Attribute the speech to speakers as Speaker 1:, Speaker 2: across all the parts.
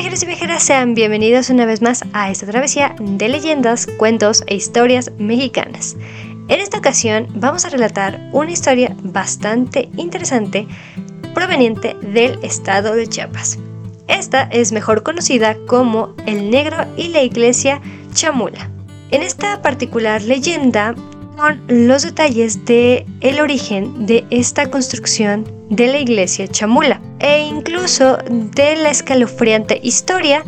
Speaker 1: viajeros y viajeras, sean bienvenidos una vez más a esta travesía de leyendas, cuentos e historias mexicanas. En esta ocasión vamos a relatar una historia bastante interesante proveniente del estado de Chiapas. Esta es mejor conocida como El Negro y la Iglesia Chamula. En esta particular leyenda con los detalles de el origen de esta construcción de la iglesia Chamula e incluso de la escalofriante historia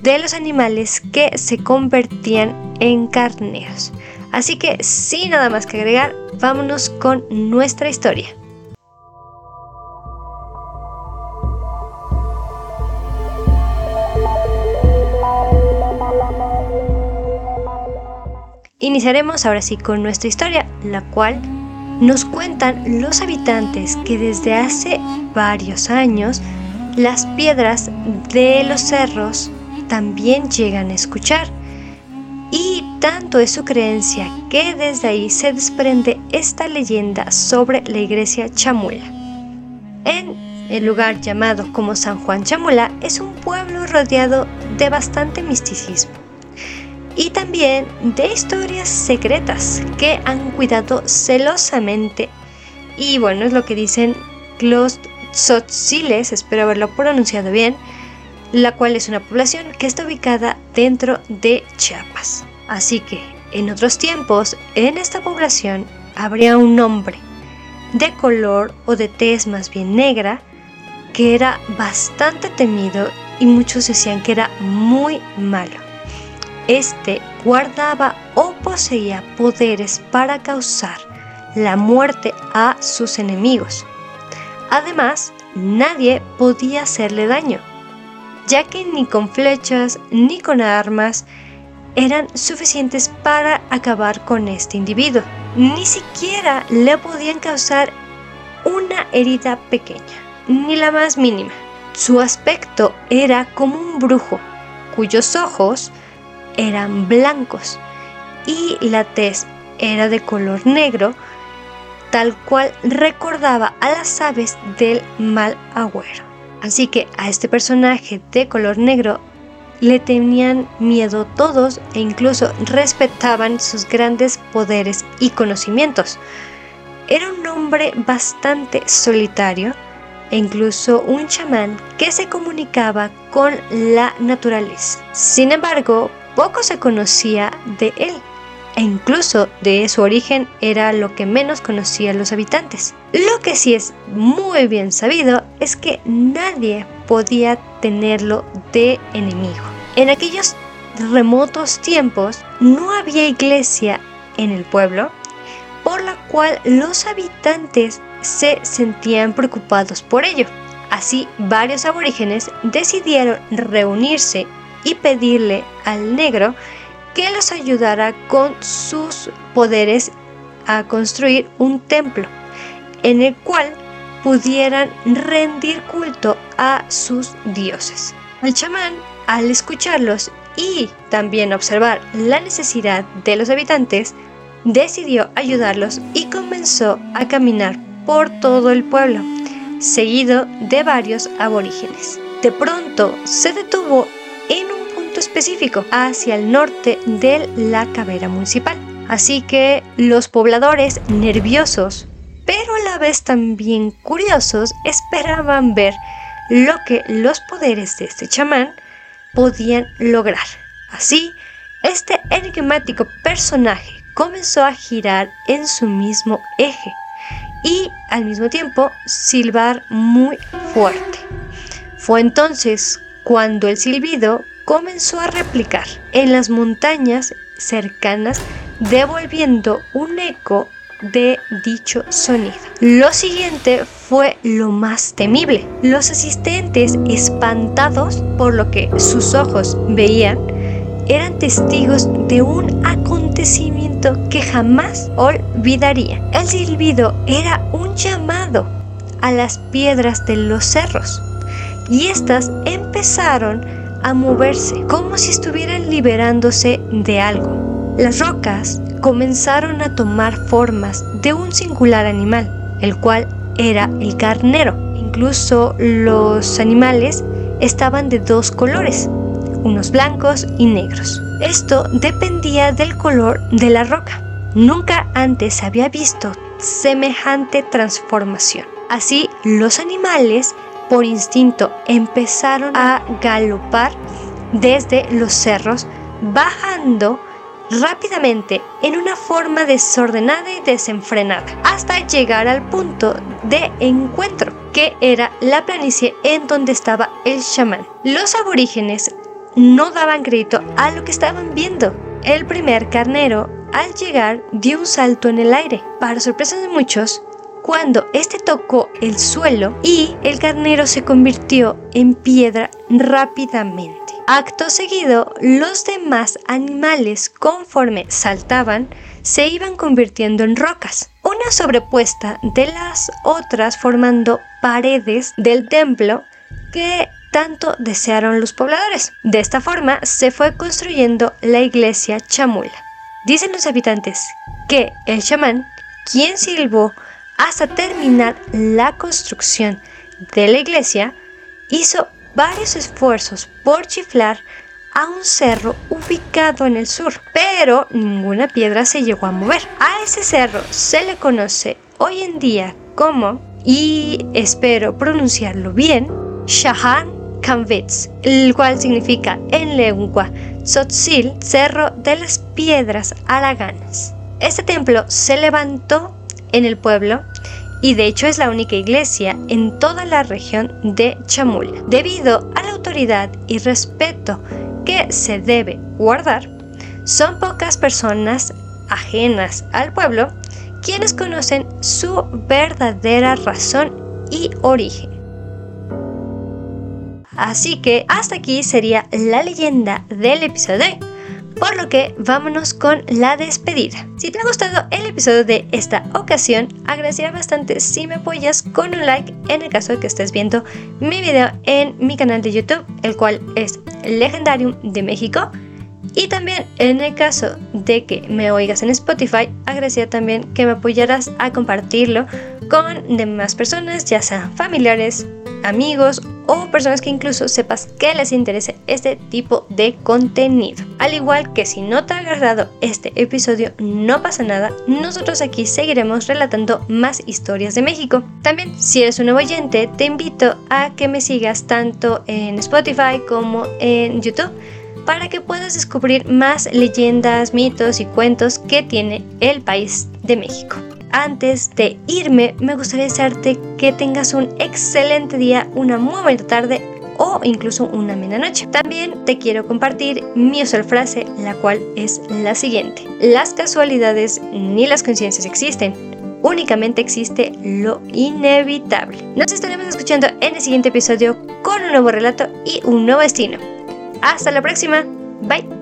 Speaker 1: de los animales que se convertían en carneros. Así que sin nada más que agregar, vámonos con nuestra historia. Iniciaremos ahora sí con nuestra historia, la cual nos cuentan los habitantes que desde hace varios años las piedras de los cerros también llegan a escuchar. Y tanto es su creencia que desde ahí se desprende esta leyenda sobre la iglesia Chamula. En el lugar llamado como San Juan Chamula es un pueblo rodeado de bastante misticismo y también de historias secretas que han cuidado celosamente. Y bueno, es lo que dicen los Tzotziles, espero haberlo pronunciado bien, la cual es una población que está ubicada dentro de Chiapas. Así que en otros tiempos, en esta población habría un hombre de color o de tez más bien negra que era bastante temido y muchos decían que era muy malo. Este guardaba o poseía poderes para causar la muerte a sus enemigos. Además, nadie podía hacerle daño, ya que ni con flechas ni con armas eran suficientes para acabar con este individuo. Ni siquiera le podían causar una herida pequeña, ni la más mínima. Su aspecto era como un brujo, cuyos ojos eran blancos y la tez era de color negro, tal cual recordaba a las aves del mal agüero. Así que a este personaje de color negro le tenían miedo todos e incluso respetaban sus grandes poderes y conocimientos. Era un hombre bastante solitario e incluso un chamán que se comunicaba con la naturaleza. Sin embargo, poco se conocía de él e incluso de su origen era lo que menos conocían los habitantes. Lo que sí es muy bien sabido es que nadie podía tenerlo de enemigo. En aquellos remotos tiempos no había iglesia en el pueblo, por la cual los habitantes se sentían preocupados por ello. Así, varios aborígenes decidieron reunirse y pedirle al negro que los ayudara con sus poderes a construir un templo en el cual pudieran rendir culto a sus dioses. El chamán, al escucharlos y también observar la necesidad de los habitantes, decidió ayudarlos y comenzó a caminar por todo el pueblo, seguido de varios aborígenes. De pronto se detuvo en un punto específico hacia el norte de la cabera municipal. Así que los pobladores nerviosos, pero a la vez también curiosos, esperaban ver lo que los poderes de este chamán podían lograr. Así, este enigmático personaje comenzó a girar en su mismo eje y al mismo tiempo silbar muy fuerte. Fue entonces cuando el silbido comenzó a replicar en las montañas cercanas, devolviendo un eco de dicho sonido. Lo siguiente fue lo más temible. Los asistentes, espantados por lo que sus ojos veían, eran testigos de un acontecimiento que jamás olvidarían. El silbido era un llamado a las piedras de los cerros y éstas empezaron a moverse como si estuvieran liberándose de algo. Las rocas comenzaron a tomar formas de un singular animal, el cual era el carnero. Incluso los animales estaban de dos colores, unos blancos y negros. Esto dependía del color de la roca. Nunca antes había visto semejante transformación. Así, los animales, por instinto, empezaron a galopar desde los cerros, bajando rápidamente en una forma desordenada y desenfrenada, hasta llegar al punto de encuentro, que era la planicie en donde estaba el chamán. Los aborígenes no daban crédito a lo que estaban viendo. El primer carnero, al llegar, dio un salto en el aire. Para sorpresa de muchos, cuando este tocó el suelo y el carnero se convirtió en piedra rápidamente. Acto seguido, los demás animales, conforme saltaban, se iban convirtiendo en rocas, una sobrepuesta de las otras formando paredes del templo que tanto desearon los pobladores. De esta forma se fue construyendo la iglesia chamula. Dicen los habitantes que el chamán, quien silbó hasta terminar la construcción de la iglesia, hizo varios esfuerzos por chiflar a un cerro ubicado en el sur, pero ninguna piedra se llegó a mover. A ese cerro se le conoce hoy en día como, y espero pronunciarlo bien, Shahan Kanvitz, el cual significa en lengua Tzotzil, Cerro de las Piedras Araganas. Este templo se levantó en el pueblo y de hecho es la única iglesia en toda la región de Chamula. Debido a la autoridad y respeto que se debe guardar, son pocas personas ajenas al pueblo quienes conocen su verdadera razón y origen. Así que hasta aquí sería la leyenda del episodio por lo que vámonos con la despedida. Si te ha gustado el episodio de esta ocasión, agradecería bastante si me apoyas con un like en el caso de que estés viendo mi video en mi canal de YouTube, el cual es Legendarium de México. Y también en el caso de que me oigas en Spotify, agradecería también que me apoyaras a compartirlo con demás personas, ya sean familiares, amigos o personas que incluso sepas que les interese este tipo de contenido. Al igual que si no te ha agradado este episodio, no pasa nada, nosotros aquí seguiremos relatando más historias de México. También, si eres un nuevo oyente, te invito a que me sigas tanto en Spotify como en YouTube para que puedas descubrir más leyendas, mitos y cuentos que tiene el país de México antes de irme, me gustaría desearte que tengas un excelente día, una muy buena tarde o incluso una noche. También te quiero compartir mi usual frase, la cual es la siguiente. Las casualidades ni las coincidencias existen. Únicamente existe lo inevitable. Nos estaremos escuchando en el siguiente episodio con un nuevo relato y un nuevo destino. Hasta la próxima. Bye.